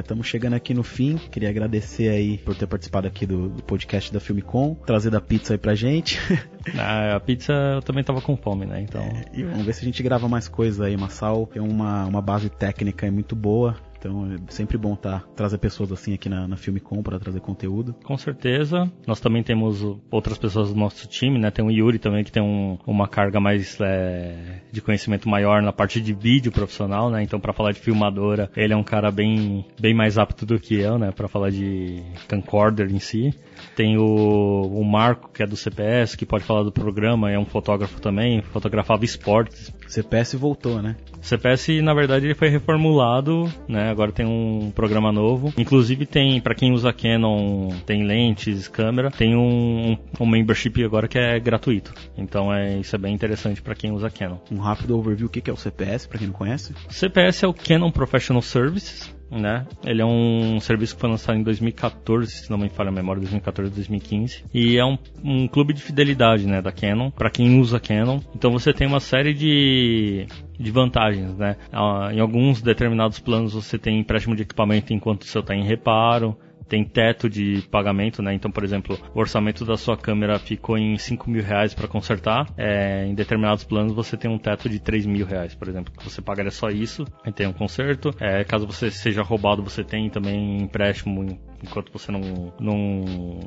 Estamos chegando aqui no fim. Queria agradecer aí por ter participado aqui do, do podcast da Filmicom, trazer da pizza aí pra gente. Ah, a pizza eu também tava com fome, né? Então. e vamos ver se a gente grava mais coisa aí, Massal. Tem uma, uma base técnica aí muito boa. Então é sempre bom tá, trazer pessoas assim aqui na, na Filmicom para trazer conteúdo. Com certeza. Nós também temos outras pessoas do nosso time, né? Tem o Yuri também que tem um- uma carga mais é, de conhecimento maior na parte de vídeo profissional, né? Então para falar de filmadora, ele é um cara bem, bem mais apto do que eu, né? Para falar de camcorder em si. Tem o, o Marco, que é do CPS, que pode falar do programa, é um fotógrafo também, fotografava esportes. CPS voltou, né? O CPS, na verdade, ele foi reformulado, né? Agora tem um programa novo. Inclusive tem, para quem usa Canon, tem lentes, câmera, tem um, um membership agora que é gratuito. Então é isso é bem interessante para quem usa Canon. Um rápido overview, o que é o CPS, para quem não conhece? O CPS é o Canon Professional Services, né? Ele é um serviço que foi lançado em 2014, se não me falha a memória, 2014, 2015. E é um, um clube de fidelidade, né, da Canon, para quem usa Canon. Então você tem uma série de, de vantagens, né? Ah, em alguns determinados planos você tem empréstimo de equipamento enquanto o seu está em reparo. Tem teto de pagamento, né? Então, por exemplo, o orçamento da sua câmera ficou em 5 mil reais para consertar. É, em determinados planos você tem um teto de 3 mil reais, por exemplo, que você pagaria só isso e tem um conserto. É, caso você seja roubado, você tem também empréstimo enquanto você não, não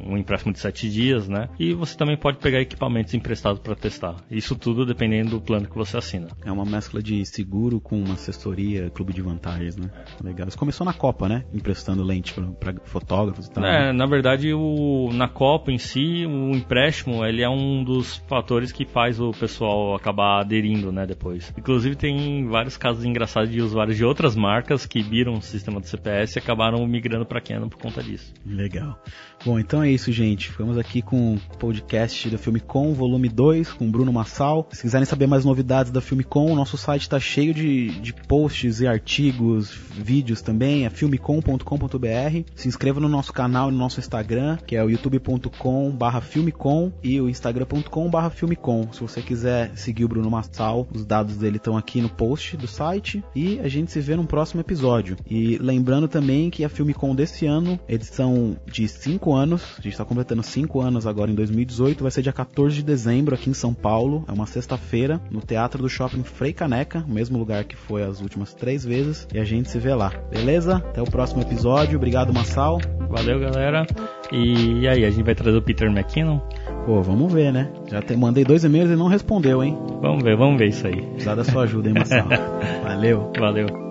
um empréstimo de 7 dias, né? E você também pode pegar equipamentos emprestados para testar. Isso tudo dependendo do plano que você assina. É uma mescla de seguro com uma assessoria, clube de vantagens, né? Legal. Isso começou na Copa, né? Emprestando lente para fotógrafos e tal. É, na verdade, o, na Copa em si, o empréstimo, ele é um dos fatores que faz o pessoal acabar aderindo, né, depois. Inclusive, tem vários casos engraçados de usuários de outras marcas que viram o sistema do CPS e acabaram migrando para Canon por conta disso. Legal. Bom, então é isso, gente. Ficamos aqui com o podcast da Filmicom, volume 2, com Bruno Massal. Se quiserem saber mais novidades da Filmicom, o nosso site está cheio de, de posts e artigos, vídeos também, é filmicom.com.br. Se inscreva no nosso canal e no nosso Instagram, que é o youtube.com filmicom e o instagram.com filmicom. Se você quiser seguir o Bruno Massal, os dados dele estão aqui no post do site e a gente se vê no próximo episódio. E lembrando também que a Filmicom desse ano edição de 5 anos. A gente está completando 5 anos agora em 2018. Vai ser dia 14 de dezembro aqui em São Paulo. É uma sexta-feira no Teatro do Shopping Frei Caneca, o mesmo lugar que foi as últimas três vezes. E a gente se vê lá. Beleza? Até o próximo episódio. Obrigado, Massal. Valeu, galera. E aí, a gente vai trazer o Peter McKinnon? Pô, vamos ver, né? Já te mandei dois e-mails e não respondeu, hein? Vamos ver, vamos ver isso aí. Precisar da sua ajuda, hein, Massal? Valeu. Valeu.